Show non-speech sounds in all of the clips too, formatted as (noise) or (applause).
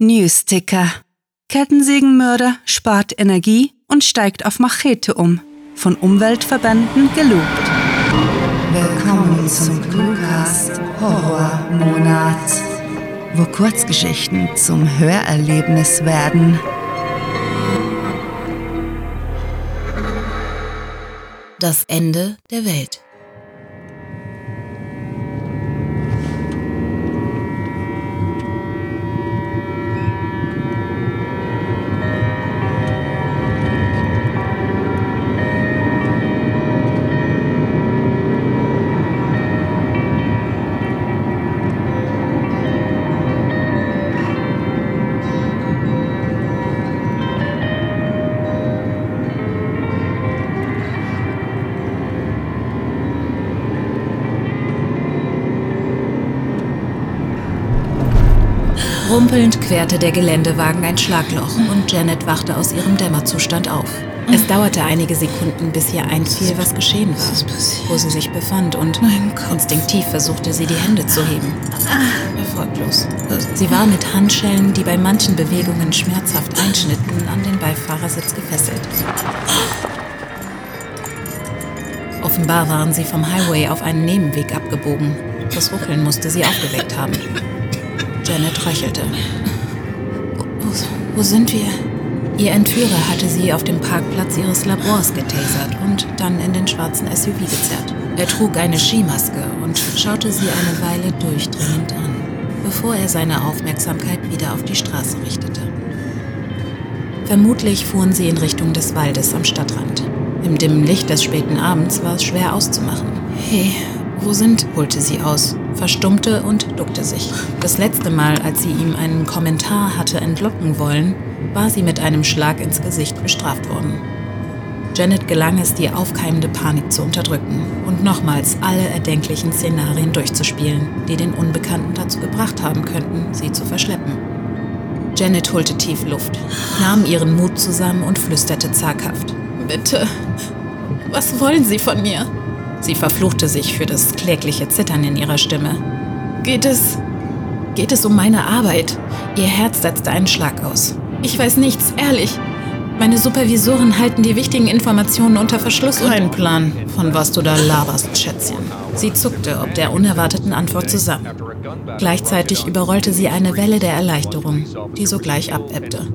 Newsticker. Kettensägenmörder spart Energie und steigt auf Machete um. Von Umweltverbänden gelobt. Willkommen zum Cluecast Horrormonat, wo Kurzgeschichten zum Hörerlebnis werden. Das Ende der Welt. Rumpelnd querte der Geländewagen ein Schlagloch und Janet wachte aus ihrem Dämmerzustand auf. Es dauerte einige Sekunden, bis ihr einfiel, was geschehen war, wo sie sich befand und instinktiv versuchte sie, die Hände zu heben. Erfolglos. Sie war mit Handschellen, die bei manchen Bewegungen schmerzhaft einschnitten, an den Beifahrersitz gefesselt. Offenbar waren sie vom Highway auf einen Nebenweg abgebogen. Das Ruckeln musste sie aufgeweckt haben. Janet röchelte. Wo, wo, sind wir? Ihr Entführer hatte sie auf dem Parkplatz ihres Labors getasert und dann in den schwarzen SUV gezerrt. Er trug eine Skimaske und schaute sie eine Weile durchdringend an, bevor er seine Aufmerksamkeit wieder auf die Straße richtete. Vermutlich fuhren sie in Richtung des Waldes am Stadtrand. Im dimmen Licht des späten Abends war es schwer auszumachen. Hey, wo sind? holte sie aus, verstummte und duckte sich. Das letzte Mal, als sie ihm einen Kommentar hatte entlocken wollen, war sie mit einem Schlag ins Gesicht bestraft worden. Janet gelang es, die aufkeimende Panik zu unterdrücken und nochmals alle erdenklichen Szenarien durchzuspielen, die den Unbekannten dazu gebracht haben könnten, sie zu verschleppen. Janet holte tief Luft, nahm ihren Mut zusammen und flüsterte zaghaft. Bitte, was wollen Sie von mir? Sie verfluchte sich für das klägliche Zittern in ihrer Stimme. Geht es. Geht es um meine Arbeit? Ihr Herz setzte einen Schlag aus. Ich weiß nichts, ehrlich. Meine Supervisoren halten die wichtigen Informationen unter Verschluss. Kein Plan, von was du da laberst, Schätzchen. Sie zuckte ob der unerwarteten Antwort zusammen. Gleichzeitig überrollte sie eine Welle der Erleichterung, die sogleich abebbte.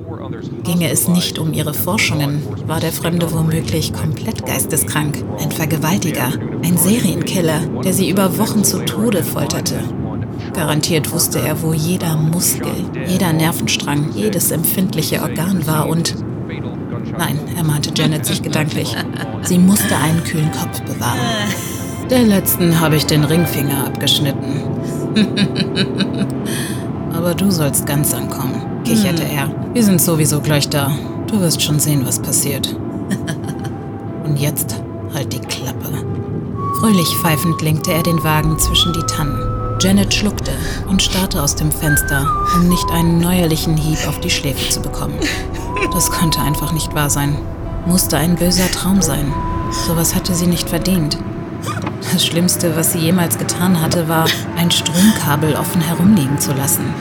Ginge es nicht um ihre Forschungen, war der Fremde womöglich komplett geisteskrank, ein Vergewaltiger, ein Serienkiller, der sie über Wochen zu Tode folterte. Garantiert wusste er, wo jeder Muskel, jeder Nervenstrang, jedes empfindliche Organ war und... Nein, ermahnte Janet sich gedanklich. Sie musste einen kühlen Kopf bewahren. Der letzten habe ich den Ringfinger abgeschnitten. (laughs) Aber du sollst ganz ankommen, kicherte er. Wir sind sowieso gleich da. Du wirst schon sehen, was passiert. Und jetzt halt die Klappe. Fröhlich pfeifend lenkte er den Wagen zwischen die Tannen. Janet schluckte und starrte aus dem Fenster, um nicht einen neuerlichen Hieb auf die Schläfe zu bekommen. Das konnte einfach nicht wahr sein. Musste ein böser Traum sein. Sowas hatte sie nicht verdient. Das Schlimmste, was sie jemals getan hatte, war, ein Stromkabel offen herumliegen zu lassen.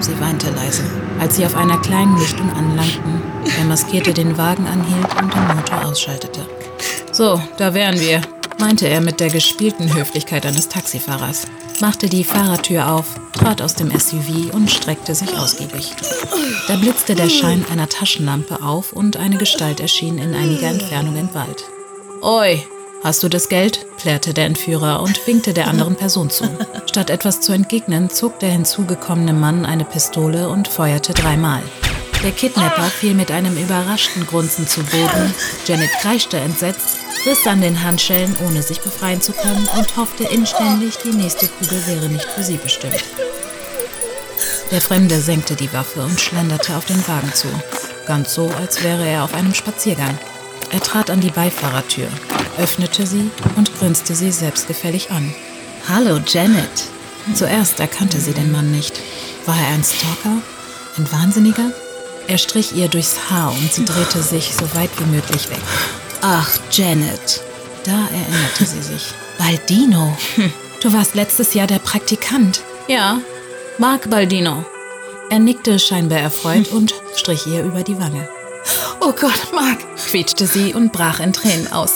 Sie weinte leise, als sie auf einer kleinen Lichtung anlangten, der Maskierte den Wagen anhielt und den Motor ausschaltete. So, da wären wir, meinte er mit der gespielten Höflichkeit eines Taxifahrers, machte die Fahrertür auf, trat aus dem SUV und streckte sich ausgiebig. Da blitzte der Schein einer Taschenlampe auf und eine Gestalt erschien in einiger Entfernung im Wald. Oi, Hast du das Geld? plärrte der Entführer und winkte der anderen Person zu. Statt etwas zu entgegnen, zog der hinzugekommene Mann eine Pistole und feuerte dreimal. Der Kidnapper fiel mit einem überraschten Grunzen zu Boden. Janet kreischte entsetzt, riss an den Handschellen, ohne sich befreien zu können, und hoffte inständig, die nächste Kugel wäre nicht für sie bestimmt. Der Fremde senkte die Waffe und schlenderte auf den Wagen zu. Ganz so, als wäre er auf einem Spaziergang. Er trat an die Beifahrertür, öffnete sie und grinste sie selbstgefällig an. Hallo, Janet. Zuerst erkannte sie den Mann nicht. War er ein Stalker? Ein Wahnsinniger? Er strich ihr durchs Haar und sie drehte sich so weit wie möglich weg. Ach, Janet. Da erinnerte sie sich. (laughs) Baldino. (laughs) Du warst letztes Jahr der Praktikant. Ja, Mark Baldino. Er nickte scheinbar erfreut und strich ihr über die Wange. Oh Gott, Mark, quietschte sie und brach in Tränen aus,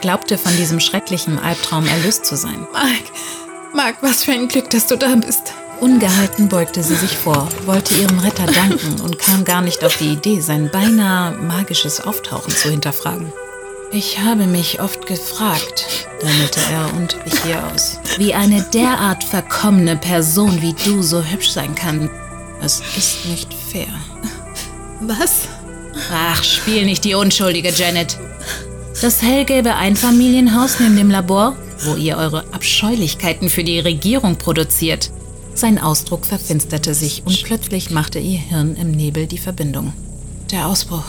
glaubte von diesem schrecklichen Albtraum erlöst zu sein. Mark, Mark, was für ein Glück, dass du da bist. Ungehalten beugte sie sich vor, wollte ihrem Retter danken und kam gar nicht auf die Idee, sein beinahe magisches Auftauchen zu hinterfragen. Ich habe mich oft gefragt, dämmelte er und wich ihr aus, wie eine derart verkommene Person wie du so hübsch sein kann. Es ist nicht fair. Was? Ach, spiel nicht die Unschuldige, Janet. Das hellgelbe Einfamilienhaus neben dem Labor, wo ihr eure Abscheulichkeiten für die Regierung produziert. Sein Ausdruck verfinsterte sich und plötzlich machte ihr Hirn im Nebel die Verbindung. Der Ausbruch,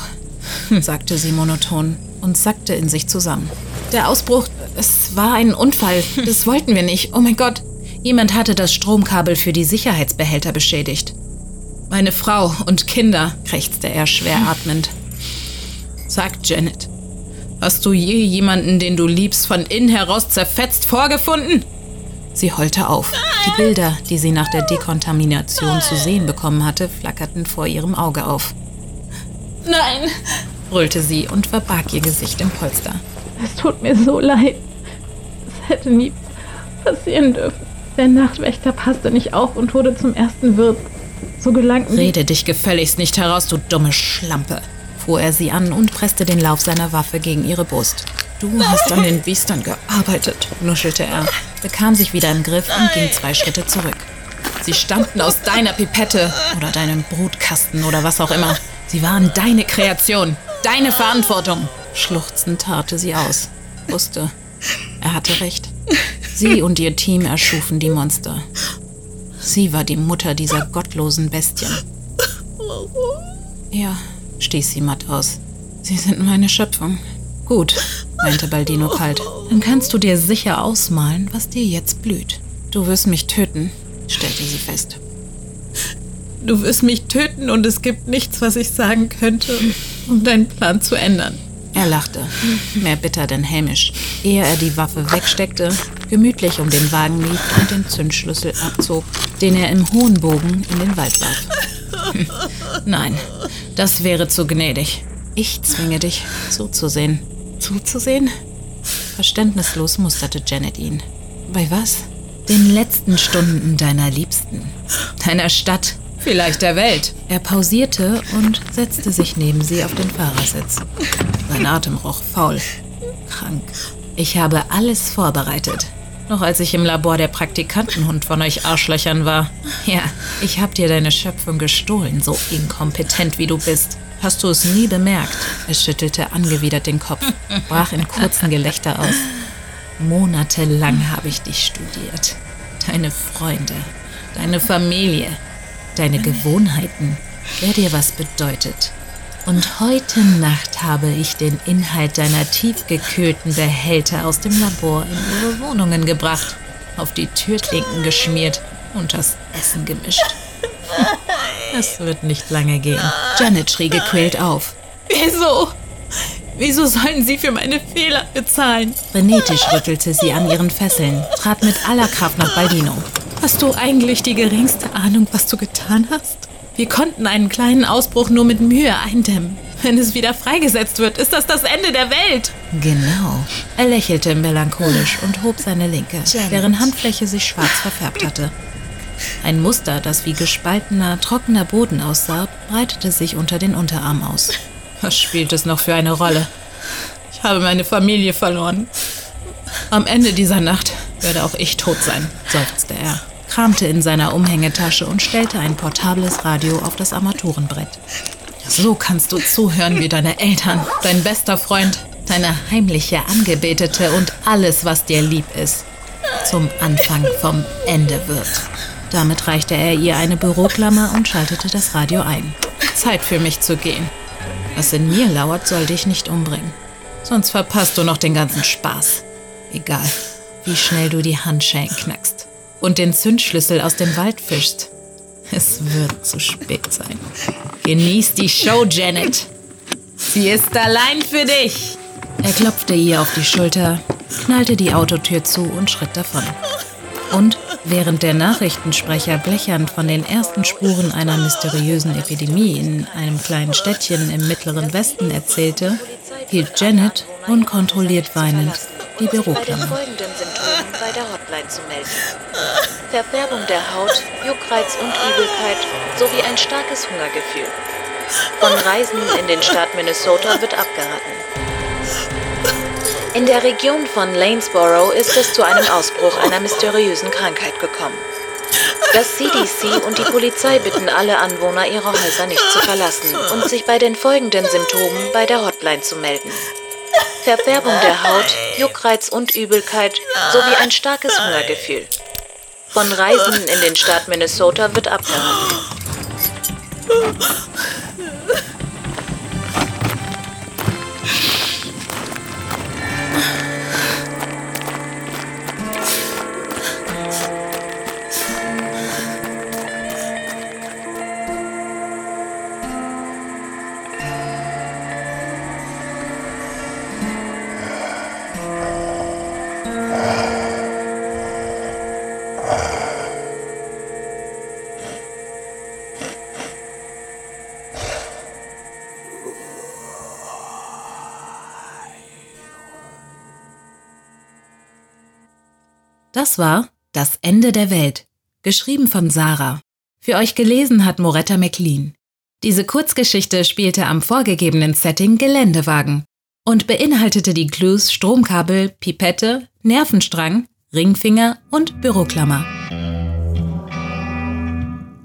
hm, sagte sie monoton und sackte in sich zusammen. Der Ausbruch, es war ein Unfall. (laughs) Das wollten wir nicht. Oh mein Gott. Jemand hatte das Stromkabel für die Sicherheitsbehälter beschädigt. Meine Frau und Kinder, krächzte er schwer atmend. Sag, Janet, hast du je jemanden, den du liebst, von innen heraus zerfetzt vorgefunden? Sie heulte auf. Die Bilder, die sie nach der Dekontamination zu sehen bekommen hatte, flackerten vor ihrem Auge auf. Nein, brüllte sie und verbarg ihr Gesicht im Polster. Es tut mir so leid. Es hätte nie passieren dürfen. Der Nachtwächter passte nicht auf und wurde zum ersten Wirt. So gelangten Rede dich gefälligst nicht heraus, du dumme Schlampe, fuhr er sie an und presste den Lauf seiner Waffe gegen ihre Brust. Du hast an den Biestern gearbeitet, nuschelte er, bekam sich wieder im Griff und ging zwei Schritte zurück. Sie stammten aus deiner Pipette oder deinem Brutkasten oder was auch immer. Sie waren deine Kreation, deine Verantwortung. Schluchzend tarte sie aus, wusste, er hatte recht. Sie und ihr Team erschufen die Monster. Sie war die Mutter dieser gottlosen Bestien. Ja, stieß sie matt aus. Sie sind meine Schöpfung. Gut, meinte Baldino kalt. Dann kannst du dir sicher ausmalen, was dir jetzt blüht. Du wirst mich töten, stellte sie fest. Du wirst mich töten und es gibt nichts, was ich sagen könnte, um deinen Plan zu ändern. Er lachte, mehr bitter denn hämisch, ehe er die Waffe wegsteckte, gemütlich um den Wagen lief und den Zündschlüssel abzog, den er im hohen Bogen in den Wald warf. (laughs) Nein, das wäre zu gnädig. Ich zwinge dich, zuzusehen. Zuzusehen? Verständnislos musterte Janet ihn. Bei was? Den letzten Stunden deiner Liebsten, deiner Stadt, vielleicht der Welt. Er pausierte und setzte sich neben sie auf den Fahrersitz. Sein Atem roch faul, krank. Ich habe alles vorbereitet. Noch als ich im Labor der Praktikantenhund von euch Arschlöchern war. Ja, ich hab dir deine Schöpfung gestohlen, so inkompetent wie du bist. Hast du es nie bemerkt? Er schüttelte angewidert den Kopf, brach in kurzen Gelächter aus. Monatelang habe ich dich studiert. Deine Freunde, deine Familie, deine Gewohnheiten, wer dir was bedeutet. Und heute Nacht habe ich den Inhalt deiner tiefgekühlten Behälter aus dem Labor in ihre Wohnungen gebracht, auf die Türklinken geschmiert und das Essen gemischt. Es wird nicht lange gehen. Janet schrie gequält auf. Wieso? Wieso sollen Sie für meine Fehler bezahlen? Frenetisch rüttelte sie an ihren Fesseln, trat mit aller Kraft nach Baldino. Hast du eigentlich die geringste Ahnung, was du getan hast? Wir konnten einen kleinen Ausbruch nur mit Mühe eindämmen. Wenn es wieder freigesetzt wird, ist das das Ende der Welt. Genau. Er lächelte melancholisch und hob seine linke, deren Handfläche sich schwarz verfärbt hatte. Ein Muster, das wie gespaltener, trockener Boden aussah, breitete sich unter den Unterarm aus. Was spielt es noch für eine Rolle? Ich habe meine Familie verloren. Am Ende dieser Nacht werde auch ich tot sein, seufzte er, kramte in seiner Umhängetasche und stellte ein portables Radio auf das Armaturenbrett. So kannst du zuhören wie deine Eltern, dein bester Freund, deine heimliche Angebetete und alles, was dir lieb ist, zum Anfang vom Ende wird. Damit reichte er ihr eine Büroklammer und schaltete das Radio ein. Zeit für mich zu gehen. Was in mir lauert, soll dich nicht umbringen. Sonst verpasst du noch den ganzen Spaß. Egal, wie schnell du die Handschellen knackst und den Zündschlüssel aus dem Wald fischst. Es wird zu spät sein. Genieß die Show, Janet. Sie ist allein für dich. Er klopfte ihr auf die Schulter, knallte die Autotür zu und schritt davon. Und während der Nachrichtensprecher blechern von den ersten Spuren einer mysteriösen Epidemie in einem kleinen Städtchen im mittleren Westen erzählte, hielt Janet unkontrolliert weinend die Büroklammer. folgenden Symptomen bei der Hotline zu melden. Verfärbung der Haut, Juckreiz und Übelkeit sowie ein starkes Hungergefühl. Von Reisen in den Staat Minnesota wird abgeraten. In der Region von Lanesboro ist es zu einem Ausbruch einer mysteriösen Krankheit gekommen. Das CDC und die Polizei bitten alle Anwohner ihrer Häuser nicht zu verlassen und sich bei den folgenden Symptomen bei der Hotline zu melden. Verfärbung der Haut, Juckreiz und Übelkeit sowie ein starkes Hungergefühl. Von Reisen in den Staat Minnesota wird abgeraten. Das war Das Ende der Welt, geschrieben von Sarah. Für euch gelesen hat Moretta McLean. Diese Kurzgeschichte spielte am vorgegebenen Setting Geländewagen und beinhaltete die Clues Stromkabel, Pipette, Nervenstrang, Ringfinger und Büroklammer.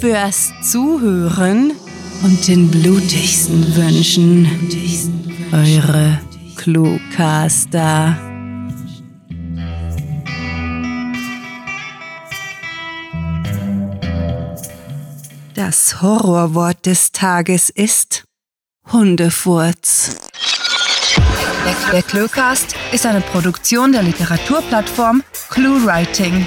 fürs Zuhören und den blutigsten Wünschen. Eure Cluecaster. Das Horrorwort des Tages ist Hundefurz. Der Cluecast ist eine Produktion der Literaturplattform ClueWriting.